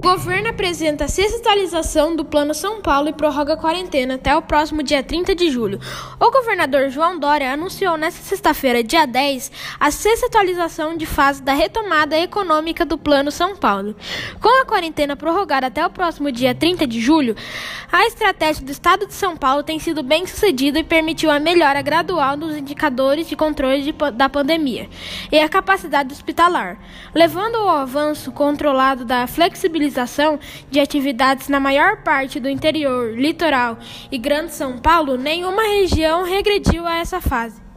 governo apresenta a sexta atualização do Plano São Paulo e prorroga a quarentena até o próximo dia 30 de julho. O governador João Dória anunciou nesta sexta-feira, dia 10, a sexta atualização de fase da retomada econômica do Plano São Paulo. Com a quarentena prorrogada até o próximo dia 30 de julho, a estratégia do Estado de São Paulo tem sido bem sucedida e permitiu a melhora gradual dos indicadores de controle de, da pandemia e a capacidade hospitalar, levando ao avanço controlado da flexibilização de atividades na maior parte do interior, litoral e Grande São Paulo, nenhuma região regrediu a essa fase.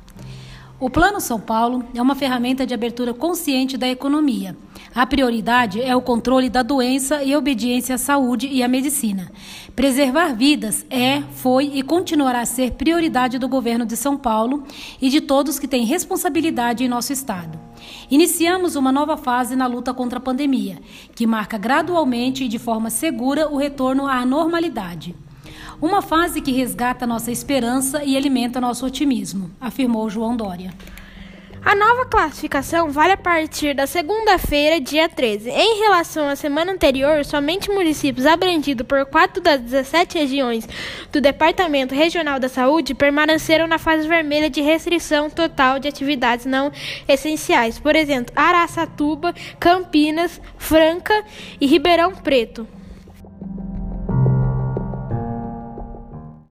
O Plano São Paulo é uma ferramenta de abertura consciente da economia. A prioridade é o controle da doença e obediência à saúde e à medicina. Preservar vidas é, foi e continuará a ser prioridade do governo de São Paulo e de todos que têm responsabilidade em nosso estado. Iniciamos uma nova fase na luta contra a pandemia, que marca gradualmente e de forma segura o retorno à normalidade. Uma fase que resgata nossa esperança e alimenta nosso otimismo, afirmou João Dória. A nova classificação vale a partir da segunda-feira, dia 13. Em relação à semana anterior, somente municípios abrangidos por quatro das 17 regiões do Departamento Regional da Saúde permaneceram na fase vermelha de restrição total de atividades não essenciais. Por exemplo, Araçatuba, Campinas, Franca e Ribeirão Preto.